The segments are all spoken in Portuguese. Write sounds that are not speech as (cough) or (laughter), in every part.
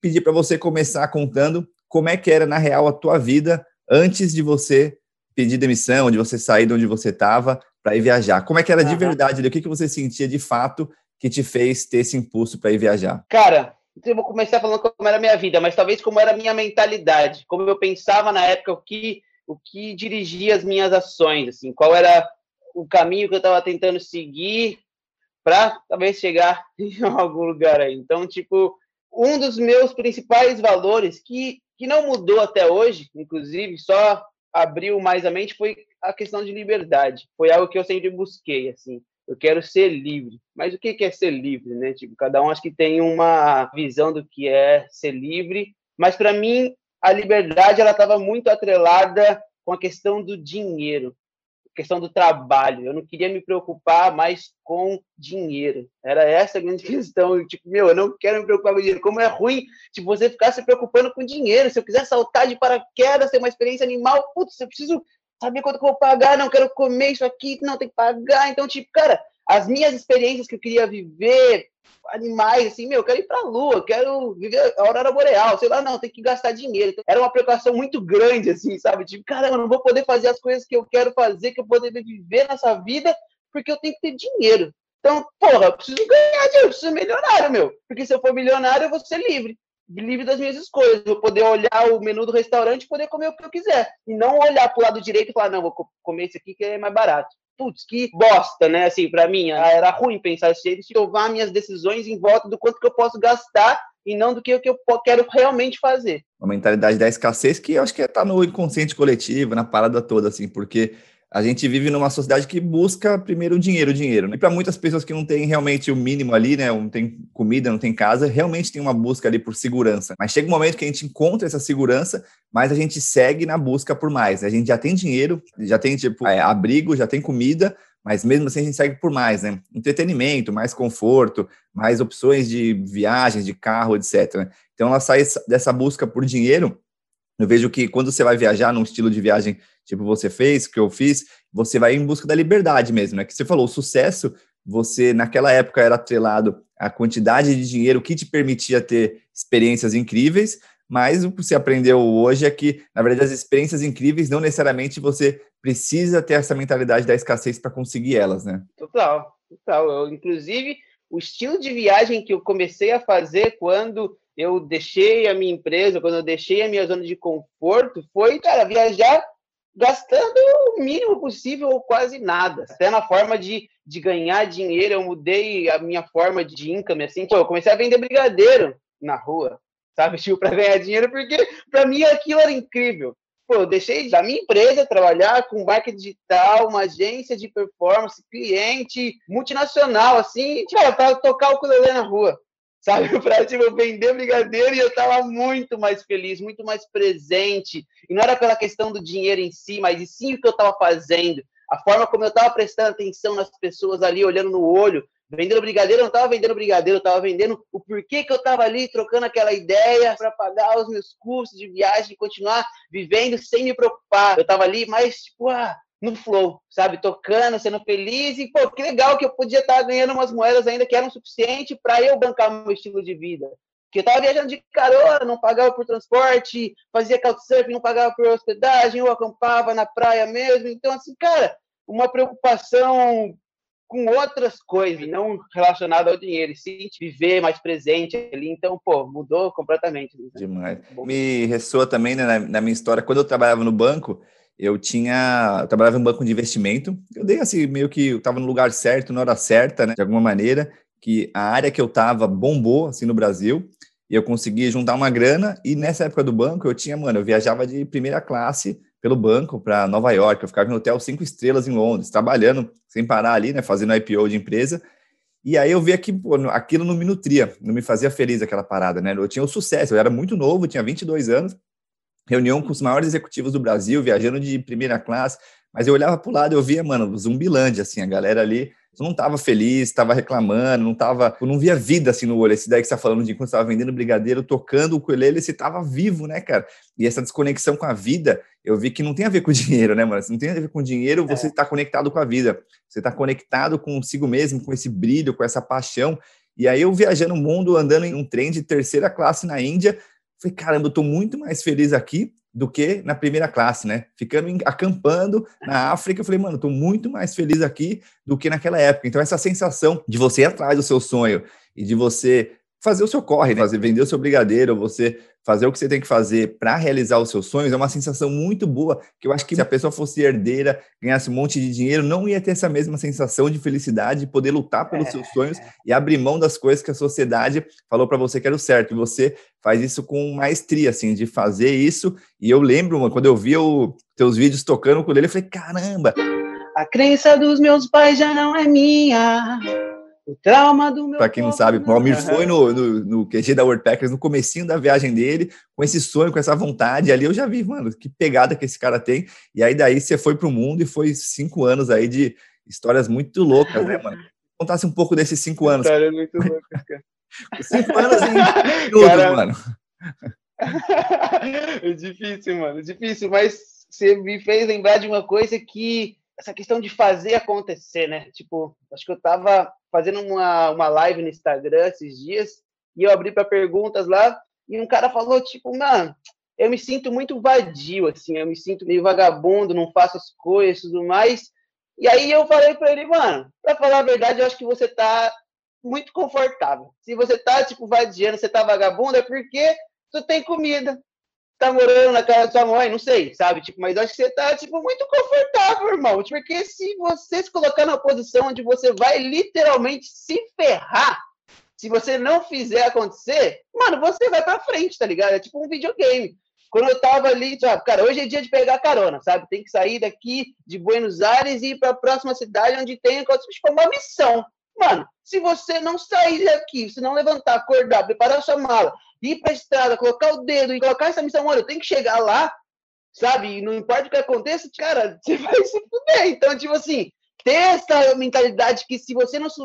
pedir para você começar contando como é que era na real a tua vida antes de você pedir demissão, de você sair de onde você estava para ir viajar. Como é que era uhum. de verdade? O que, que você sentia de fato que te fez ter esse impulso para ir viajar? Cara, eu vou começar falando como era a minha vida, mas talvez como era a minha mentalidade, como eu pensava na época, o que, o que dirigia as minhas ações, assim, qual era o caminho que eu estava tentando seguir para talvez chegar (laughs) em algum lugar aí. Então, tipo, um dos meus principais valores que, que não mudou até hoje, inclusive, só abriu mais a mente foi a questão de liberdade. Foi algo que eu sempre busquei, assim. Eu quero ser livre. Mas o que é ser livre, né? Tipo, cada um acho que tem uma visão do que é ser livre. Mas para mim, a liberdade ela estava muito atrelada com a questão do dinheiro questão do trabalho. Eu não queria me preocupar mais com dinheiro. Era essa a grande (laughs) questão. Tipo, meu, eu não quero me preocupar com dinheiro. Como é ruim tipo, você ficar se preocupando com dinheiro. Se eu quiser saltar de paraquedas, ter uma experiência animal, putz, eu preciso saber quanto que eu vou pagar. Não quero comer isso aqui, não tem que pagar. Então, tipo, cara, as minhas experiências que eu queria viver, animais, assim, meu, eu quero ir pra lua, quero viver a aurora boreal, sei lá, não, tem que gastar dinheiro. Então, era uma preocupação muito grande, assim, sabe? Tipo, caramba, não vou poder fazer as coisas que eu quero fazer, que eu poder viver nessa vida, porque eu tenho que ter dinheiro. Então, porra, eu preciso ganhar dinheiro, eu preciso ser milionário, meu. Porque se eu for milionário, eu vou ser livre. Livre das minhas escolhas. Vou poder olhar o menu do restaurante e poder comer o que eu quiser. E não olhar pro lado direito e falar, não, vou comer esse aqui que é mais barato putz, que bosta, né? Assim, para mim, ah, era ruim pensar assim, de tomar minhas decisões em volta do quanto que eu posso gastar e não do que, que eu quero realmente fazer. Uma mentalidade da escassez que eu acho que está no inconsciente coletivo, na parada toda, assim, porque a gente vive numa sociedade que busca primeiro o dinheiro, dinheiro. Né? E para muitas pessoas que não têm realmente o mínimo ali, né, não tem comida, não tem casa, realmente tem uma busca ali por segurança. Mas chega um momento que a gente encontra essa segurança, mas a gente segue na busca por mais. Né? A gente já tem dinheiro, já tem tipo é, abrigo, já tem comida, mas mesmo assim a gente segue por mais, né? Entretenimento, mais conforto, mais opções de viagens, de carro, etc. Então ela sai dessa busca por dinheiro. Eu vejo que quando você vai viajar num estilo de viagem tipo você fez, que eu fiz, você vai em busca da liberdade mesmo, né? Que você falou, o sucesso, você naquela época era atrelado à quantidade de dinheiro que te permitia ter experiências incríveis, mas o que você aprendeu hoje é que, na verdade, as experiências incríveis não necessariamente você precisa ter essa mentalidade da escassez para conseguir elas, né? Total, total. Eu, inclusive, o estilo de viagem que eu comecei a fazer quando eu deixei a minha empresa, quando eu deixei a minha zona de conforto, foi, cara, viajar gastando o mínimo possível ou quase nada. Até na forma de, de ganhar dinheiro, eu mudei a minha forma de income, assim. Pô, eu comecei a vender brigadeiro na rua, sabe? (laughs) Tipo, para ganhar dinheiro, porque para mim aquilo era incrível. Pô, eu deixei da minha empresa trabalhar com marketing digital, uma agência de performance, cliente multinacional, assim, para tocar o ukulele na rua sabe? (laughs) Para tipo, vender brigadeiro e eu estava muito mais feliz, muito mais presente. E não era pela questão do dinheiro em si, mas e sim o que eu estava fazendo. A forma como eu estava prestando atenção nas pessoas ali, olhando no olho, vendendo brigadeiro, eu não estava vendendo brigadeiro, eu estava vendendo o porquê que eu estava ali trocando aquela ideia para pagar os meus custos de viagem e continuar vivendo sem me preocupar. Eu estava ali, mas, tipo, ah, no flow, sabe? Tocando, sendo feliz e, pô, que legal que eu podia estar ganhando umas moedas ainda que eram suficientes para eu bancar meu estilo de vida. Porque eu tava viajando de carona, não pagava por transporte, fazia couchsurfing, não pagava por hospedagem, eu acampava na praia mesmo. Então, assim, cara, uma preocupação com outras coisas, não relacionada ao dinheiro, sim viver mais presente ali. Então, pô, mudou completamente. Demais. Me ressoa também né, na, na minha história, quando eu trabalhava no banco, eu tinha, eu trabalhava em um banco de investimento, eu dei assim, meio que eu estava no lugar certo, na hora certa, né, de alguma maneira, que a área que eu estava bombou, assim, no Brasil, e eu consegui juntar uma grana, e nessa época do banco eu tinha, mano, eu viajava de primeira classe pelo banco para Nova York, eu ficava em hotel cinco estrelas em Londres, trabalhando sem parar ali, né, fazendo IPO de empresa, e aí eu vi que pô, aquilo não me nutria, não me fazia feliz aquela parada, né, eu tinha o sucesso, eu era muito novo, tinha 22 anos, reunião com os maiores executivos do Brasil, viajando de primeira classe, mas eu olhava para o lado e eu via, mano, Zumbilândia, assim, a galera ali não estava feliz, estava reclamando, não tava, não via vida assim no olho. Esse daí que você está falando de quando estava vendendo brigadeiro, tocando o coelho, você estava vivo, né, cara? E essa desconexão com a vida, eu vi que não tem a ver com (laughs) dinheiro, né, mano? Se não tem a ver com dinheiro, você está é. conectado com a vida. Você está conectado consigo mesmo, com esse brilho, com essa paixão. E aí eu viajando o mundo, andando em um trem de terceira classe na Índia, falei, caramba, eu tô muito mais feliz aqui do que na primeira classe, né? Ficando acampando na África, eu falei, mano, tô muito mais feliz aqui do que naquela época. Então essa sensação de você ir atrás do seu sonho e de você fazer o seu corre, né? Vender o seu brigadeiro, você fazer o que você tem que fazer para realizar os seus sonhos, é uma sensação muito boa, que eu acho que se a pessoa fosse herdeira, ganhasse um monte de dinheiro, não ia ter essa mesma sensação de felicidade, de poder lutar pelos é. seus sonhos e abrir mão das coisas que a sociedade falou para você que era o certo. E você faz isso com maestria, assim, de fazer isso. E eu lembro, quando eu vi os teus vídeos tocando com ele, eu falei, caramba! A crença dos meus pais já não é minha. O trauma do meu. Para quem não sabe, o Almir foi no, no, no QG da World Packers no comecinho da viagem dele, com esse sonho, com essa vontade. Ali eu já vi, mano, que pegada que esse cara tem. E aí daí você foi pro mundo e foi cinco anos aí de histórias muito loucas, né, mano? Contasse um pouco desses cinco anos. Histórias muito loucas, cara. (laughs) cinco anos em (laughs) minutos, cara... mano. (laughs) é difícil, mano, difícil, mas você me fez lembrar de uma coisa que essa questão de fazer acontecer, né? Tipo, acho que eu tava fazendo uma, uma live no Instagram esses dias e eu abri para perguntas lá e um cara falou, tipo, mano, eu me sinto muito vadio, assim, eu me sinto meio vagabundo, não faço as coisas e tudo mais. E aí eu falei para ele, mano, para falar a verdade, eu acho que você tá muito confortável. Se você tá, tipo, vadiando, você tá vagabundo, é porque tu tem comida, tá morando na casa da sua mãe, não sei, sabe? Tipo, mas acho que você tá, tipo, muito confortável, irmão. Tipo, porque se você se colocar numa posição onde você vai literalmente se ferrar, se você não fizer acontecer, mano, você vai pra frente, tá ligado? É tipo um videogame. Quando eu tava ali, sabe, cara, hoje é dia de pegar carona, sabe? Tem que sair daqui de Buenos Aires e ir pra próxima cidade onde tem tipo, uma missão. Mano, se você não sair daqui, se não levantar, acordar, preparar sua mala, ir para a estrada, colocar o dedo e colocar essa missão, olha, eu tenho que chegar lá, sabe? E não importa o que aconteça, cara, (laughs) você vai se fuder. Então, tipo assim, ter essa mentalidade que se você não se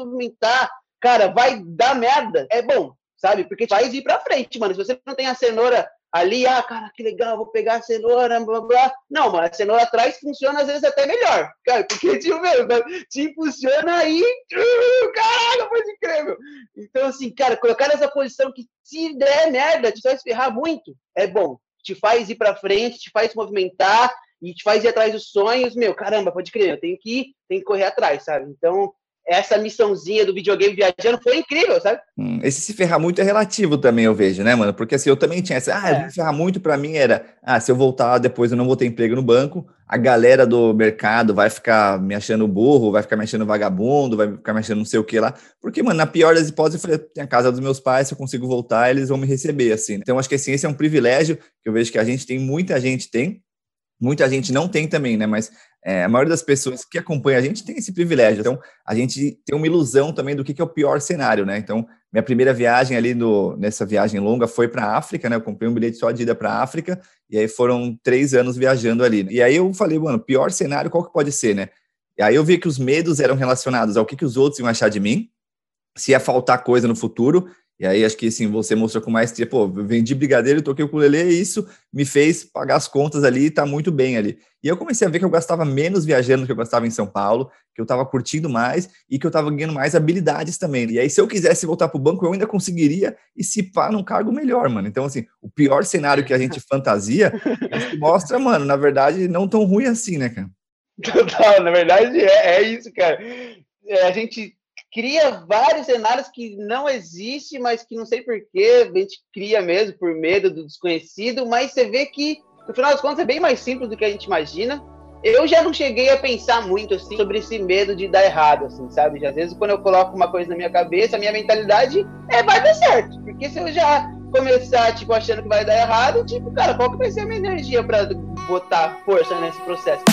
cara, vai dar merda, é bom, sabe? Porque faz ir para frente, mano. Se você não tem a cenoura ali, ah, cara, que legal, vou pegar a cenoura, blá, blá. Não, mano, a cenoura atrás funciona às vezes até melhor, cara, porque, (laughs) tipo, meu, te impulsiona aí, uh, caralho, pode crer, meu. Então, assim, cara, colocar nessa posição que se der merda, te vai ferrar muito, é bom. Te faz ir pra frente, te faz movimentar e te faz ir atrás dos sonhos, meu, caramba, pode crer, eu tenho que ir, tenho que correr atrás, sabe? Então, essa missãozinha do videogame viajando foi incrível, sabe? Hum, esse se ferrar muito é relativo também, eu vejo, né, mano? Porque assim, eu também tinha essa, ah, é. ferrar muito para mim era, ah, se eu voltar depois eu não vou ter emprego no banco, a galera do mercado vai ficar me achando burro, vai ficar me achando vagabundo, vai ficar me achando não sei o que lá. Porque, mano, na pior das hipóteses, eu falei, tem a casa dos meus pais, se eu consigo voltar, eles vão me receber, assim. Então, acho que assim, esse é um privilégio que eu vejo que a gente tem, muita gente tem, muita gente não tem também, né? Mas é, a maioria das pessoas que acompanha a gente tem esse privilégio. Então, a gente tem uma ilusão também do que, que é o pior cenário, né? Então, minha primeira viagem ali no, nessa viagem longa foi para a África, né? Eu comprei um bilhete só de ida para a África, e aí foram três anos viajando ali. E aí eu falei, mano, pior cenário, qual que pode ser, né? E aí eu vi que os medos eram relacionados ao que, que os outros iam achar de mim, se ia faltar coisa no futuro, e aí acho que assim, você mostrou com maestria, pô, vendi brigadeiro, toquei o ukulele, e isso me fez pagar as contas ali e tá muito bem ali. E eu comecei a ver que eu gastava menos viajando do que eu gastava em São Paulo, que eu tava curtindo mais e que eu tava ganhando mais habilidades também. E aí, se eu quisesse voltar pro banco, eu ainda conseguiria e se pá num cargo melhor, mano. Então, assim, o pior cenário que a gente (laughs) fantasia mostra, mano, na verdade, não tão ruim assim, né, cara? (laughs) Total, na verdade é, é isso, cara. É, a gente cria vários cenários que não existem, mas que não sei porquê, a gente cria mesmo por medo do desconhecido, mas você vê que, no final das contas, é bem mais simples do que a gente imagina. Eu já não cheguei a pensar muito assim sobre esse medo de dar errado, assim, sabe? Às vezes, quando eu coloco uma coisa na minha cabeça, a minha mentalidade é vai dar certo. Porque se eu já começar, tipo, achando que vai dar errado, tipo, cara, qual que vai ser a minha energia para botar força nesse processo?